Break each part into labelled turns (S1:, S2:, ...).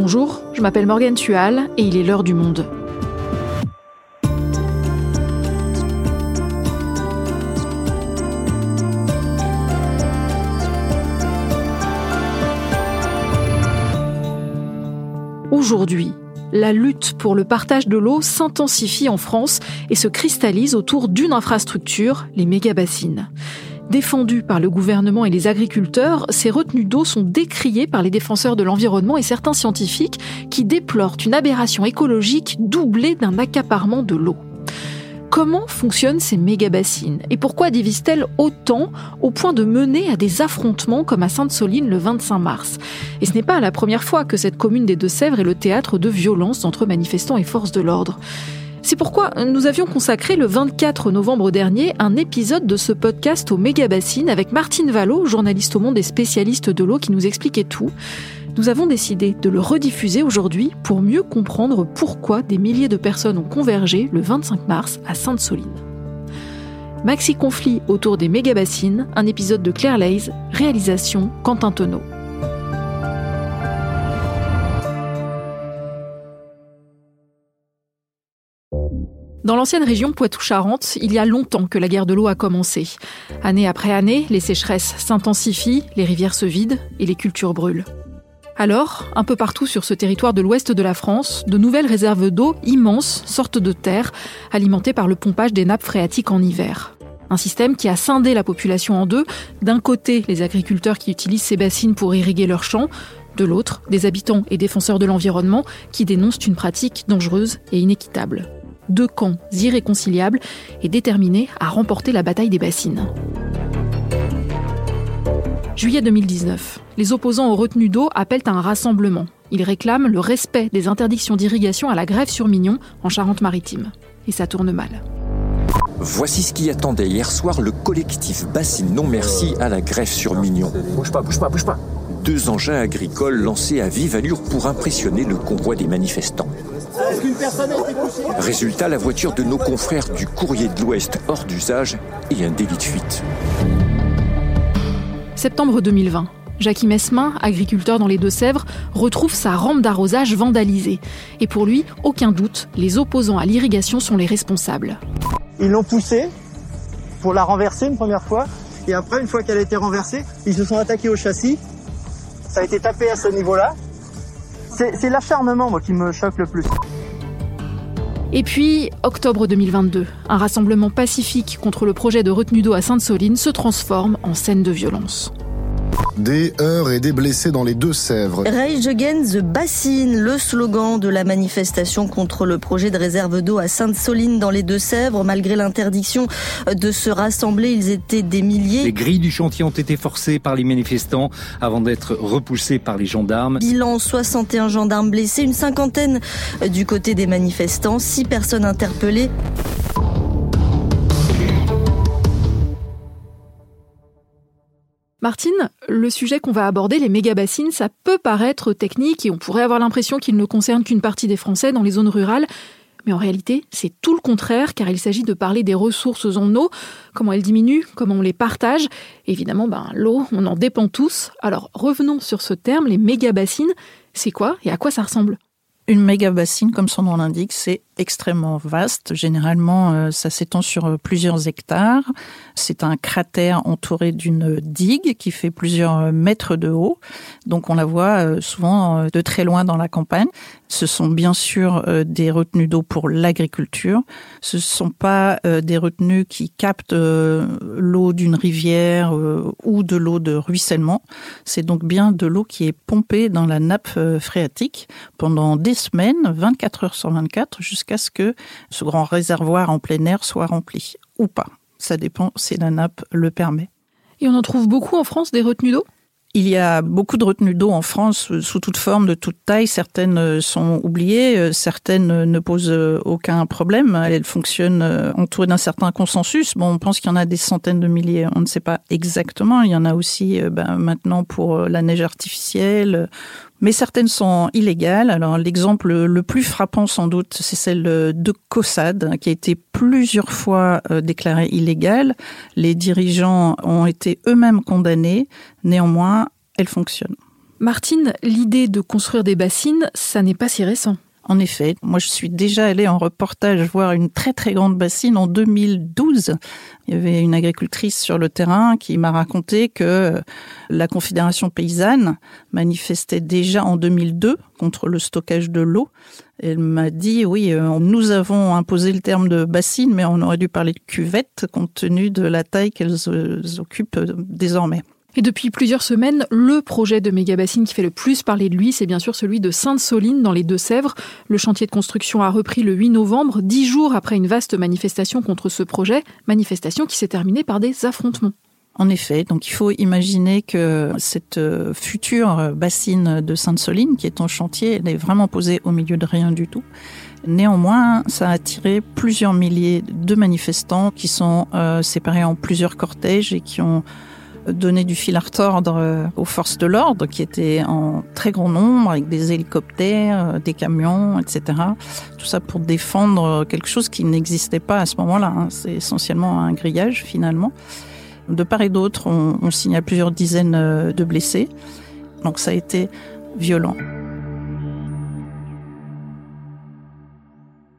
S1: Bonjour, je m'appelle Morgane Tual et il est l'heure du monde. Aujourd'hui, la lutte pour le partage de l'eau s'intensifie en France et se cristallise autour d'une infrastructure, les méga-bassines. Défendues par le gouvernement et les agriculteurs, ces retenues d'eau sont décriées par les défenseurs de l'environnement et certains scientifiques qui déplorent une aberration écologique doublée d'un accaparement de l'eau. Comment fonctionnent ces méga-bassines et pourquoi divisent-elles autant au point de mener à des affrontements comme à Sainte-Soline le 25 mars? Et ce n'est pas la première fois que cette commune des Deux-Sèvres est le théâtre de violences entre manifestants et forces de l'ordre. C'est pourquoi nous avions consacré le 24 novembre dernier un épisode de ce podcast aux méga-bassines avec Martine Vallot, journaliste au monde et spécialiste de l'eau qui nous expliquait tout nous avons décidé de le rediffuser aujourd'hui pour mieux comprendre pourquoi des milliers de personnes ont convergé le 25 mars à Sainte-Soline. Maxi Conflit autour des méga-bassines, un épisode de Claire Lays, réalisation Quentin Tonneau. Dans l'ancienne région Poitou-Charentes, il y a longtemps que la guerre de l'eau a commencé. Année après année, les sécheresses s'intensifient, les rivières se vident et les cultures brûlent. Alors, un peu partout sur ce territoire de l'ouest de la France, de nouvelles réserves d'eau immenses sortent de terre, alimentées par le pompage des nappes phréatiques en hiver. Un système qui a scindé la population en deux. D'un côté, les agriculteurs qui utilisent ces bassines pour irriguer leurs champs. De l'autre, des habitants et défenseurs de l'environnement qui dénoncent une pratique dangereuse et inéquitable. Deux camps irréconciliables et déterminés à remporter la bataille des bassines. Juillet 2019. Les opposants aux retenues d'eau appellent à un rassemblement. Ils réclament le respect des interdictions d'irrigation à la grève sur Mignon, en Charente-Maritime. Et ça tourne mal.
S2: Voici ce qui attendait hier soir le collectif Bassine Non Merci à la grève sur Mignon.
S3: Bouge pas, bouge pas, bouge pas.
S2: Deux engins agricoles lancés à vive allure pour impressionner le convoi des manifestants. Résultat, la voiture de nos confrères du courrier de l'Ouest hors d'usage et un délit de fuite.
S1: Septembre 2020. Jackie Mesmin, agriculteur dans les Deux-Sèvres, retrouve sa rampe d'arrosage vandalisée. Et pour lui, aucun doute, les opposants à l'irrigation sont les responsables.
S4: Ils l'ont poussée pour la renverser une première fois. Et après, une fois qu'elle a été renversée, ils se sont attaqués au châssis. Ça a été tapé à ce niveau-là. C'est l'acharnement, moi, qui me choque le plus.
S1: Et puis, octobre 2022, un rassemblement pacifique contre le projet de retenue d'eau à Sainte-Soline se transforme en scène de violence.
S5: Des heurts et des blessés dans les Deux-Sèvres.
S6: Rage Against the Bassine, le slogan de la manifestation contre le projet de réserve d'eau à Sainte-Soline dans les Deux-Sèvres. Malgré l'interdiction de se rassembler, ils étaient des milliers.
S7: Les grilles du chantier ont été forcées par les manifestants avant d'être repoussées par les gendarmes.
S6: Bilan 61 gendarmes blessés, une cinquantaine du côté des manifestants, six personnes interpellées.
S1: Martine, le sujet qu'on va aborder, les méga-bassines, ça peut paraître technique et on pourrait avoir l'impression qu'il ne concerne qu'une partie des Français dans les zones rurales. Mais en réalité, c'est tout le contraire, car il s'agit de parler des ressources en eau, comment elles diminuent, comment on les partage. évidemment, ben, l'eau, on en dépend tous. Alors revenons sur ce terme, les méga-bassines. C'est quoi et à quoi ça ressemble?
S8: Une méga bassine, comme son nom l'indique, c'est extrêmement vaste. Généralement, euh, ça s'étend sur euh, plusieurs hectares. C'est un cratère entouré d'une digue qui fait plusieurs mètres de haut. Donc on la voit euh, souvent de très loin dans la campagne. Ce sont bien sûr des retenues d'eau pour l'agriculture. Ce ne sont pas des retenues qui captent l'eau d'une rivière ou de l'eau de ruissellement. C'est donc bien de l'eau qui est pompée dans la nappe phréatique pendant des semaines, 24 heures sur 24, jusqu'à ce que ce grand réservoir en plein air soit rempli ou pas. Ça dépend si la nappe le permet.
S1: Et on en trouve beaucoup en France des retenues d'eau?
S8: Il y a beaucoup de retenues d'eau en France, euh, sous toute forme, de toute taille. Certaines euh, sont oubliées, euh, certaines ne posent aucun problème. Elles fonctionnent entourées d'un certain consensus. Bon, on pense qu'il y en a des centaines de milliers, on ne sait pas exactement. Il y en a aussi ben, maintenant pour la neige artificielle mais certaines sont illégales. Alors l'exemple le plus frappant sans doute, c'est celle de Cossade, qui a été plusieurs fois euh, déclarée illégale. Les dirigeants ont été eux-mêmes condamnés. Néanmoins, elle fonctionne.
S1: Martine, l'idée de construire des bassines, ça n'est pas si récent.
S8: En effet, moi je suis déjà allée en reportage voir une très très grande bassine en 2012. Il y avait une agricultrice sur le terrain qui m'a raconté que la Confédération paysanne manifestait déjà en 2002 contre le stockage de l'eau. Elle m'a dit oui, euh, nous avons imposé le terme de bassine, mais on aurait dû parler de cuvette compte tenu de la taille qu'elles euh, occupent désormais.
S1: Et depuis plusieurs semaines, le projet de méga-bassine qui fait le plus parler de lui, c'est bien sûr celui de Sainte-Soline dans les Deux-Sèvres. Le chantier de construction a repris le 8 novembre, dix jours après une vaste manifestation contre ce projet, manifestation qui s'est terminée par des affrontements.
S8: En effet, donc il faut imaginer que cette euh, future bassine de Sainte-Soline, qui est en chantier, elle est vraiment posée au milieu de rien du tout. Néanmoins, ça a attiré plusieurs milliers de manifestants qui sont euh, séparés en plusieurs cortèges et qui ont donner du fil à retordre euh, aux forces de l'ordre qui étaient en très grand nombre avec des hélicoptères, euh, des camions, etc. Tout ça pour défendre quelque chose qui n'existait pas à ce moment-là. Hein. C'est essentiellement un grillage finalement. De part et d'autre, on, on signale plusieurs dizaines euh, de blessés. Donc ça a été violent.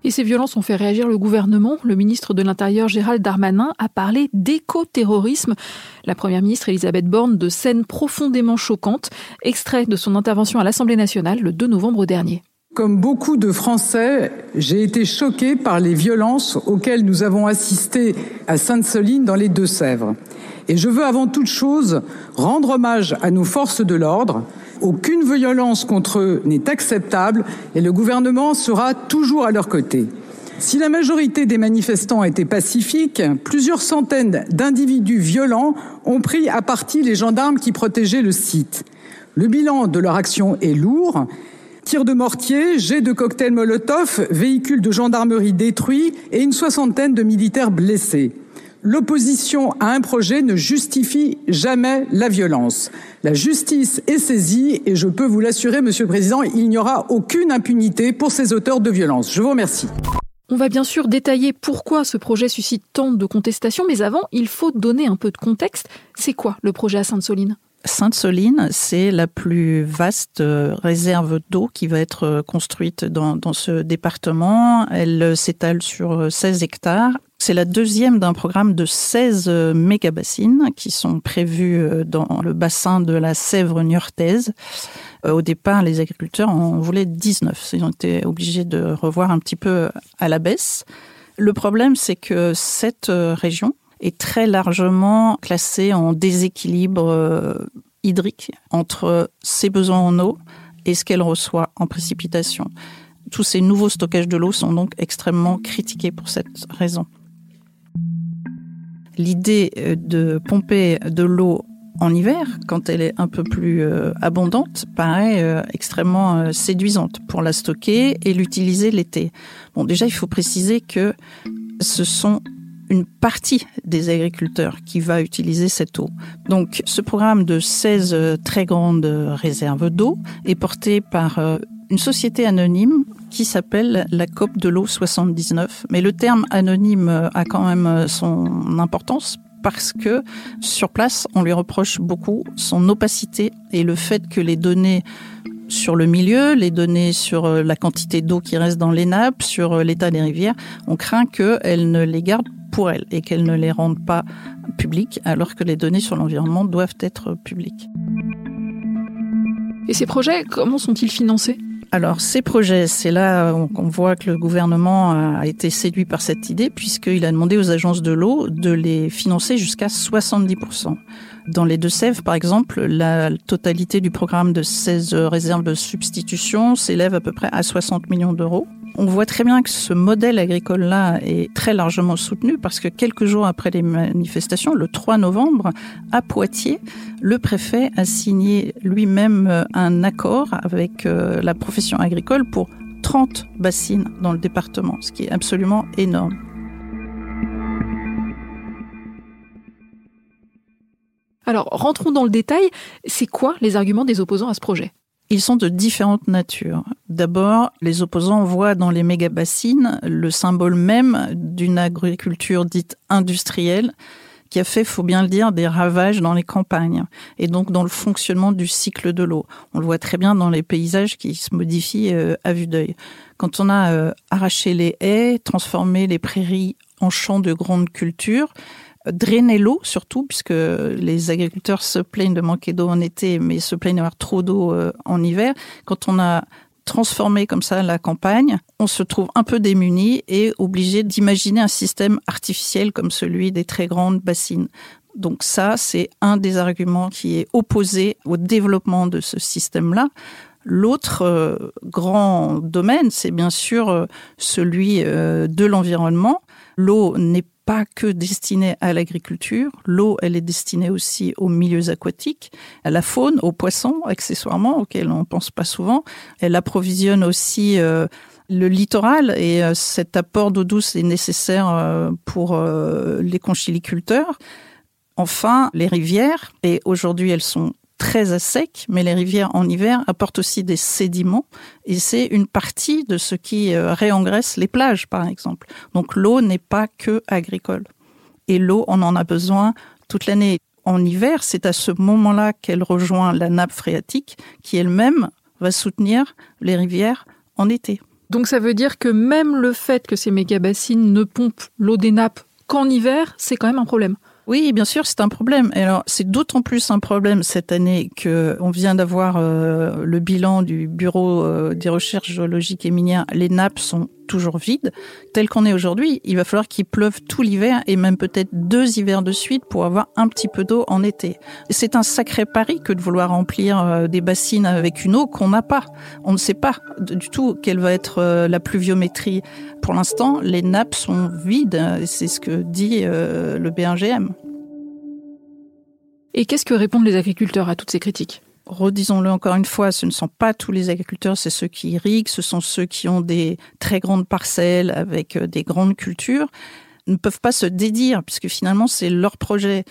S1: Et ces violences ont fait réagir le gouvernement. Le ministre de l'Intérieur Gérald Darmanin a parlé d'éco-terrorisme. La première ministre Elisabeth Borne de scènes profondément choquantes, extrait de son intervention à l'Assemblée nationale le 2 novembre dernier.
S3: Comme beaucoup de Français, j'ai été choqué par les violences auxquelles nous avons assisté à Sainte-Soline dans les Deux-Sèvres. Et je veux avant toute chose rendre hommage à nos forces de l'ordre. Aucune violence contre eux n'est acceptable et le gouvernement sera toujours à leur côté. Si la majorité des manifestants étaient pacifiques, plusieurs centaines d'individus violents ont pris à partie les gendarmes qui protégeaient le site. Le bilan de leur action est lourd. Tirs de mortier, jets de cocktails Molotov, véhicules de gendarmerie détruits et une soixantaine de militaires blessés. L'opposition à un projet ne justifie jamais la violence. La justice est saisie et je peux vous l'assurer, Monsieur le Président, il n'y aura aucune impunité pour ces auteurs de violence. Je vous remercie.
S1: On va bien sûr détailler pourquoi ce projet suscite tant de contestations, mais avant, il faut donner un peu de contexte. C'est quoi le projet à Sainte-Soline?
S8: Sainte-Soline, c'est la plus vaste euh, réserve d'eau qui va être euh, construite dans, dans ce département. Elle euh, s'étale sur 16 hectares. C'est la deuxième d'un programme de 16 mégabassines qui sont prévues dans le bassin de la Sèvre niortaise. Au départ, les agriculteurs en voulaient 19. Ils ont été obligés de revoir un petit peu à la baisse. Le problème, c'est que cette région, est très largement classée en déséquilibre euh, hydrique entre ses besoins en eau et ce qu'elle reçoit en précipitation. Tous ces nouveaux stockages de l'eau sont donc extrêmement critiqués pour cette raison. L'idée euh, de pomper de l'eau en hiver, quand elle est un peu plus euh, abondante, paraît extrêmement séduisante pour la stocker et l'utiliser l'été. Bon, déjà, il faut préciser que ce sont une partie des agriculteurs qui va utiliser cette eau. Donc ce programme de 16 euh, très grandes réserves d'eau est porté par euh, une société anonyme qui s'appelle la COP de l'eau 79. Mais le terme anonyme euh, a quand même son importance parce que sur place, on lui reproche beaucoup son opacité et le fait que les données sur le milieu, les données sur la quantité d'eau qui reste dans les nappes, sur l'état des rivières, on craint qu'elles ne les gardent pour elles et qu'elles ne les rendent pas publiques alors que les données sur l'environnement doivent être publiques.
S1: Et ces projets, comment sont-ils financés?
S8: Alors, ces projets, c'est là qu'on voit que le gouvernement a été séduit par cette idée, puisqu'il a demandé aux agences de l'eau de les financer jusqu'à 70%. Dans les Deux-Sèvres, par exemple, la totalité du programme de 16 réserves de substitution s'élève à peu près à 60 millions d'euros. On voit très bien que ce modèle agricole-là est très largement soutenu parce que quelques jours après les manifestations, le 3 novembre, à Poitiers, le préfet a signé lui-même un accord avec euh, la profession agricole pour 30 bassines dans le département, ce qui est absolument énorme.
S1: Alors, rentrons dans le détail. C'est quoi les arguments des opposants à ce projet?
S8: Ils sont de différentes natures. D'abord, les opposants voient dans les méga-bassines le symbole même d'une agriculture dite industrielle qui a fait, faut bien le dire, des ravages dans les campagnes et donc dans le fonctionnement du cycle de l'eau. On le voit très bien dans les paysages qui se modifient euh, à vue d'œil. Quand on a euh, arraché les haies, transformé les prairies en champs de grande culture, drainer l'eau surtout, puisque les agriculteurs se plaignent de manquer d'eau en été, mais se plaignent d'avoir trop d'eau euh, en hiver. Quand on a transformé comme ça la campagne, on se trouve un peu démuni et obligé d'imaginer un système artificiel comme celui des très grandes bassines. Donc ça, c'est un des arguments qui est opposé au développement de ce système-là. L'autre euh, grand domaine, c'est bien sûr euh, celui de l'environnement. L'eau n'est pas que destinée à l'agriculture. L'eau, elle est destinée aussi aux milieux aquatiques, à la faune, aux poissons, accessoirement, auxquels on ne pense pas souvent. Elle approvisionne aussi euh, le littoral et euh, cet apport d'eau douce est nécessaire euh, pour les conchiliculteurs. Enfin, les rivières, et aujourd'hui elles sont très à sec, mais les rivières en hiver apportent aussi des sédiments et c'est une partie de ce qui euh, réengraisse les plages, par exemple. Donc l'eau n'est pas que agricole. Et l'eau, on en a besoin toute l'année. En hiver, c'est à ce moment-là qu'elle rejoint la nappe phréatique qui elle-même va soutenir les rivières en été.
S1: Donc ça veut dire que même le fait que ces méga-bassines ne pompent l'eau des nappes qu'en hiver, c'est quand même un problème.
S8: Oui, bien sûr, c'est un problème. Et alors, c'est d'autant plus un problème cette année que on vient d'avoir euh, le bilan du Bureau euh, des recherches géologiques et minières. Les nappes sont toujours vides. Tel qu'on est aujourd'hui, il va falloir qu'il pleuve tout l'hiver et même peut-être deux hivers de suite pour avoir un petit peu d'eau en été. C'est un sacré pari que de vouloir remplir euh, des bassines avec une eau qu'on n'a pas. On ne sait pas du tout quelle va être la pluviométrie. Pour l'instant, les nappes sont vides. C'est ce que dit le BNGM.
S1: Et qu'est-ce que répondent les agriculteurs à toutes ces critiques?
S8: Redisons-le encore une fois, ce ne sont pas tous les agriculteurs, c'est ceux qui irriguent, ce sont ceux qui ont des très grandes parcelles avec euh, des grandes cultures, ne peuvent pas se dédire, puisque finalement c'est leur projet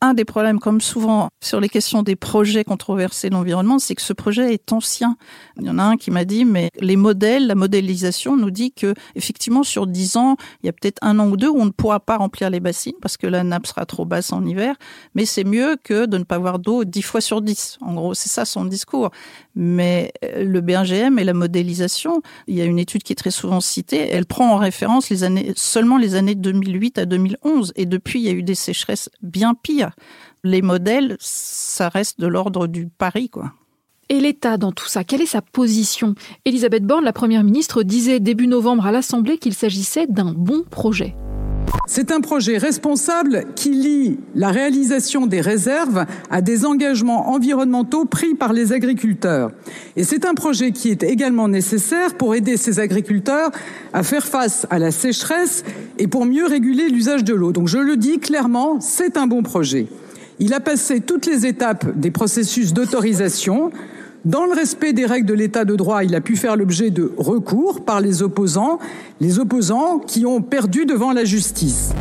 S8: un des problèmes, comme souvent sur les questions des projets controversés de l'environnement, c'est que ce projet est ancien. Il y en a un qui m'a dit, mais les modèles, la modélisation nous dit que effectivement sur dix ans, il y a peut-être un an ou deux où on ne pourra pas remplir les bassines parce que la nappe sera trop basse en hiver. Mais c'est mieux que de ne pas avoir d'eau dix fois sur dix. En gros, c'est ça son discours. Mais euh, le BNGM et la modélisation, il y a une étude qui est très souvent citée. Elle prend en référence seulement les années 2008 à 2011 et depuis il y a eu des sécheresses bien pires les modèles, ça reste de l'ordre du pari, quoi.
S1: Et l'État dans tout ça, quelle est sa position? Elisabeth Borne, la Première ministre, disait début novembre à l'Assemblée qu'il s'agissait d'un bon projet.
S3: C'est un projet responsable qui lie la réalisation des réserves à des engagements environnementaux pris par les agriculteurs. Et c'est un projet qui est également nécessaire pour aider ces agriculteurs à faire face à la sécheresse et pour mieux réguler l'usage de l'eau. Donc je le dis clairement, c'est un bon projet. Il a passé toutes les étapes des processus d'autorisation. Dans le respect des règles de l'état de droit, il a pu faire l'objet de recours par les opposants, les opposants qui ont perdu devant la justice.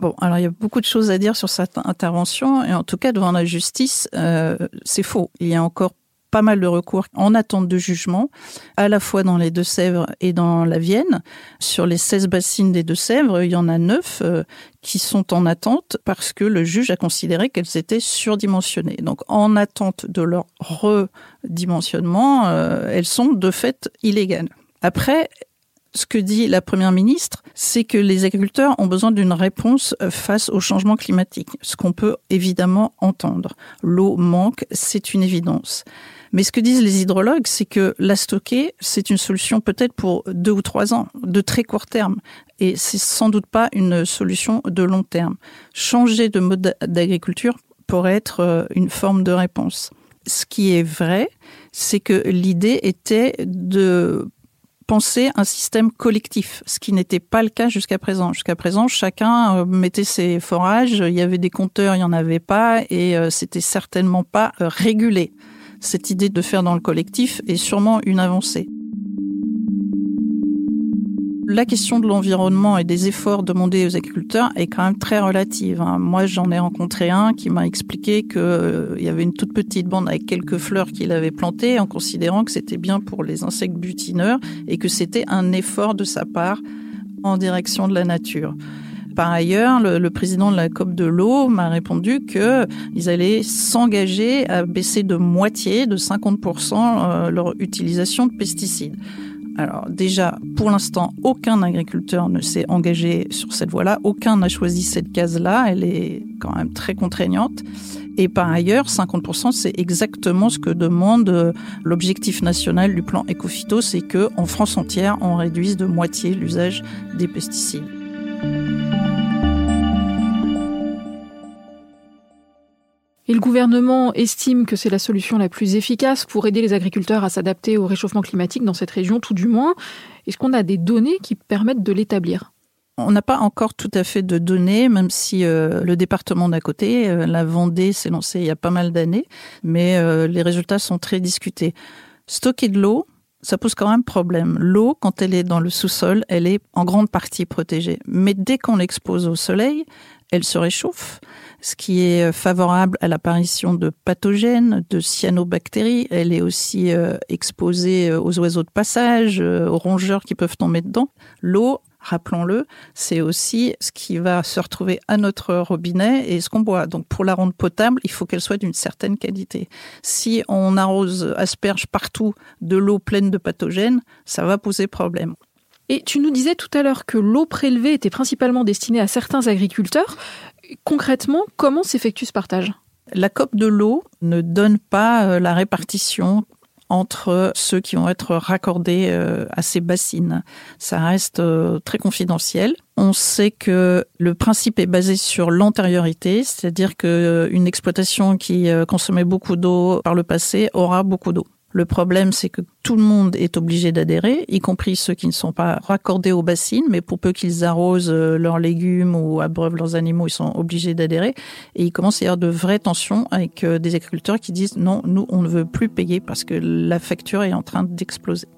S8: Bon, alors il y a beaucoup de choses à dire sur cette intervention, et en tout cas devant la justice, euh, c'est faux. Il y a encore pas mal de recours en attente de jugement, à la fois dans les Deux-Sèvres et dans la Vienne. Sur les 16 bassines des Deux-Sèvres, il y en a 9 euh, qui sont en attente parce que le juge a considéré qu'elles étaient surdimensionnées. Donc en attente de leur redimensionnement, euh, elles sont de fait illégales. Après, ce que dit la Première ministre, c'est que les agriculteurs ont besoin d'une réponse euh, face au changement climatique, ce qu'on peut évidemment entendre. L'eau manque, c'est une évidence. Mais ce que disent les hydrologues, c'est que la stocker, c'est une solution peut-être pour deux ou trois ans, de très court terme. Et c'est sans doute pas une solution de long terme. Changer de mode d'agriculture pourrait être euh, une forme de réponse. Ce qui est vrai, c'est que l'idée était de penser un système collectif, ce qui n'était pas le cas jusqu'à présent. Jusqu'à présent, chacun euh, mettait ses forages, il y avait des compteurs, il n'y en avait pas, et euh, c'était certainement pas régulé cette idée de faire dans le collectif est sûrement une avancée. La question de l'environnement et des efforts demandés aux agriculteurs est quand même très relative. Hein. Moi, j'en ai rencontré un qui m'a expliqué qu'il euh, y avait une toute petite bande avec quelques fleurs qu'il avait plantées en considérant que c'était bien pour les insectes butineurs et que c'était un effort de sa part en direction de la nature. Par ailleurs, le, président de la COP de l'eau m'a répondu qu'ils allaient s'engager à baisser de moitié, de 50%, euh, leur utilisation de pesticides. Alors déjà, pour l'instant, aucun agriculteur ne s'est engagé sur cette voie-là, aucun n'a choisi cette case-là, elle est quand même très contraignante. Et par ailleurs, 50%, c'est exactement ce que demande euh, l'objectif national du plan Ecofito, c'est que en France entière, on réduise de moitié l'usage des pesticides.
S1: Et le gouvernement estime que c'est la solution la plus efficace pour aider les agriculteurs à s'adapter au réchauffement climatique dans cette région, tout du moins. Est-ce qu'on a des données qui permettent de l'établir?
S8: On n'a pas encore tout à fait de données, même si euh, le département d'à côté, euh, la Vendée, s'est lancé il y a pas mal d'années, mais euh, les résultats sont très discutés. Stocker de l'eau, ça pose quand même problème. L'eau, quand elle est dans le sous-sol, elle est en grande partie protégée. Mais dès qu'on l'expose au soleil, elle se réchauffe ce qui est favorable à l'apparition de pathogènes, de cyanobactéries. Elle est aussi euh, exposée euh, aux oiseaux de passage, euh, aux rongeurs qui peuvent tomber dedans. L'eau, rappelons-le, c'est aussi ce qui va se retrouver à notre robinet et ce qu'on boit. Donc pour la rendre potable, il faut qu'elle soit d'une certaine qualité. Si on arrose asperge partout de l'eau pleine de pathogènes, ça va poser problème.
S1: Et tu nous disais tout à l'heure que l'eau prélevée était principalement destinée à certains agriculteurs concrètement, comment s'effectue ce partage?
S8: La COP de l'eau ne donne pas euh, la répartition entre ceux qui vont être raccordés euh, à ces bassines. Ça reste euh, très confidentiel. On sait que le principe est basé sur l'antériorité, c'est-à-dire qu'une exploitation qui consommait beaucoup d'eau par le passé aura beaucoup d'eau. Le problème, c'est que tout le monde est obligé d'adhérer, y compris ceux qui ne sont pas raccordés aux bassines, mais pour peu qu'ils arrosent euh, leurs légumes ou abreuvent leurs animaux, ils sont obligés d'adhérer. Et il commence à y avoir de vraies tensions avec euh, des agriculteurs qui disent non, nous, on ne veut plus payer parce que la facture est en train d'exploser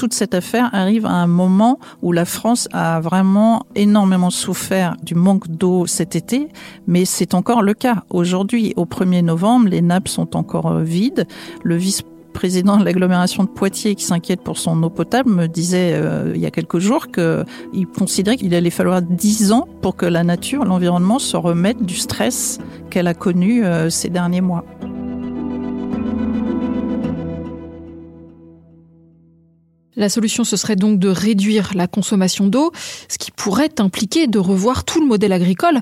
S8: toute cette affaire arrive à un moment où la France a vraiment énormément souffert du manque d'eau cet été, mais c'est encore le cas. Aujourd'hui, au 1er novembre, les nappes sont encore euh, vides. Le vice président de l'agglomération de Poitiers qui s'inquiète pour son eau potable me disait euh, il y a quelques jours qu'il considérait qu'il allait falloir dix ans pour que la nature, l'environnement se remette du stress qu'elle a connu euh, ces derniers mois.
S1: La solution, ce serait donc de réduire la consommation d'eau, ce qui pourrait impliquer de revoir tout le modèle agricole.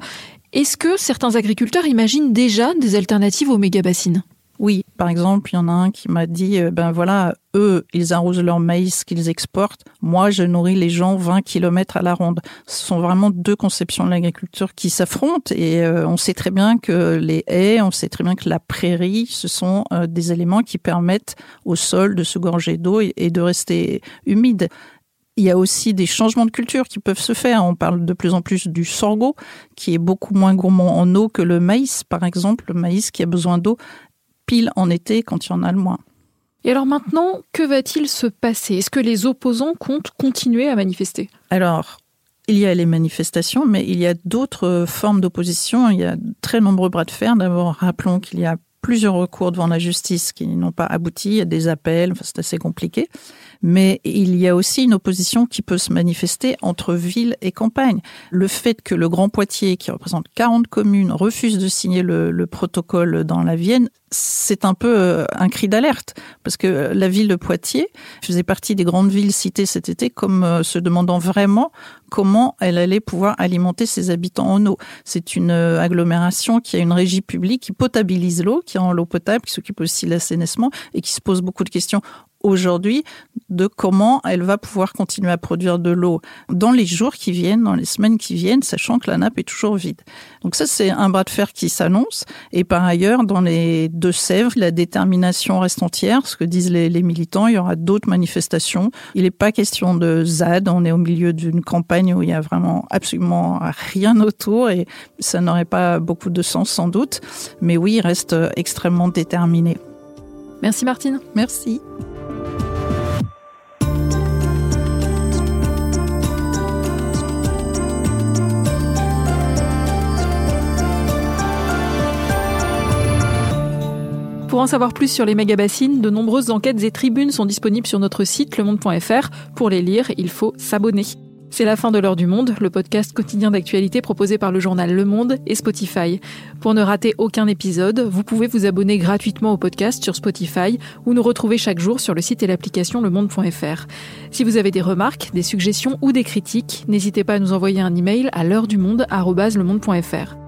S1: Est-ce que certains agriculteurs imaginent déjà des alternatives aux méga-bassines?
S8: Oui, par exemple, il y en a un qui m'a dit, euh, ben voilà, eux, ils arrosent leur maïs qu'ils exportent. Moi, je nourris les gens 20 km à la ronde. Ce sont vraiment deux conceptions de l'agriculture qui s'affrontent et euh, on sait très bien que les haies, on sait très bien que la prairie, ce sont euh, des éléments qui permettent au sol de se gorger d'eau et de rester humide. Il y a aussi des changements de culture qui peuvent se faire. On parle de plus en plus du sorgho, qui est beaucoup moins gourmand en eau que le maïs, par exemple. Le maïs qui a besoin d'eau pile en été quand il y en a le moins.
S1: Et alors maintenant, que va-t-il se passer? Est-ce que les opposants comptent continuer à manifester?
S8: Alors, il y a les manifestations, mais il y a d'autres formes d'opposition. Il y a très nombreux bras de fer. D'abord, rappelons qu'il y a plusieurs recours devant la justice qui n'ont pas abouti. Il y a des appels, c'est assez compliqué mais il y a aussi une opposition qui peut se manifester entre ville et campagne. Le fait que le Grand Poitiers, qui représente 40 communes, refuse de signer le, le protocole dans la Vienne, c'est un peu euh, un cri d'alerte, parce que la ville de Poitiers faisait partie des grandes villes citées cet été comme euh, se demandant vraiment comment elle allait pouvoir alimenter ses habitants en eau. C'est une euh, agglomération qui a une régie publique qui potabilise l'eau, qui rend l'eau potable, qui s'occupe aussi de l'assainissement et qui se pose beaucoup de questions aujourd'hui de comment elle va pouvoir continuer à produire de l'eau dans les jours qui viennent, dans les semaines qui viennent, sachant que la nappe est toujours vide. Donc ça, c'est un bras de fer qui s'annonce. Et par ailleurs, dans les Deux-Sèvres, la détermination reste entière. Ce que disent les, les militants, il y aura d'autres manifestations. Il n'est pas question de ZAD. On est au milieu d'une campagne où il y a vraiment absolument rien autour et ça n'aurait pas beaucoup de sens sans doute. Mais oui, il reste extrêmement déterminé.
S1: Merci Martine.
S8: Merci.
S1: Pour en savoir plus sur les méga-bassines, de nombreuses enquêtes et tribunes sont disponibles sur notre site lemonde.fr. Pour les lire, il faut s'abonner. C'est la fin de l'heure du monde, le podcast quotidien d'actualité proposé par le journal Le Monde et Spotify. Pour ne rater aucun épisode, vous pouvez vous abonner gratuitement au podcast sur Spotify ou nous retrouver chaque jour sur le site et l'application lemonde.fr. Si vous avez des remarques, des suggestions ou des critiques, n'hésitez pas à nous envoyer un email à l'heure du monde @lemonde.fr.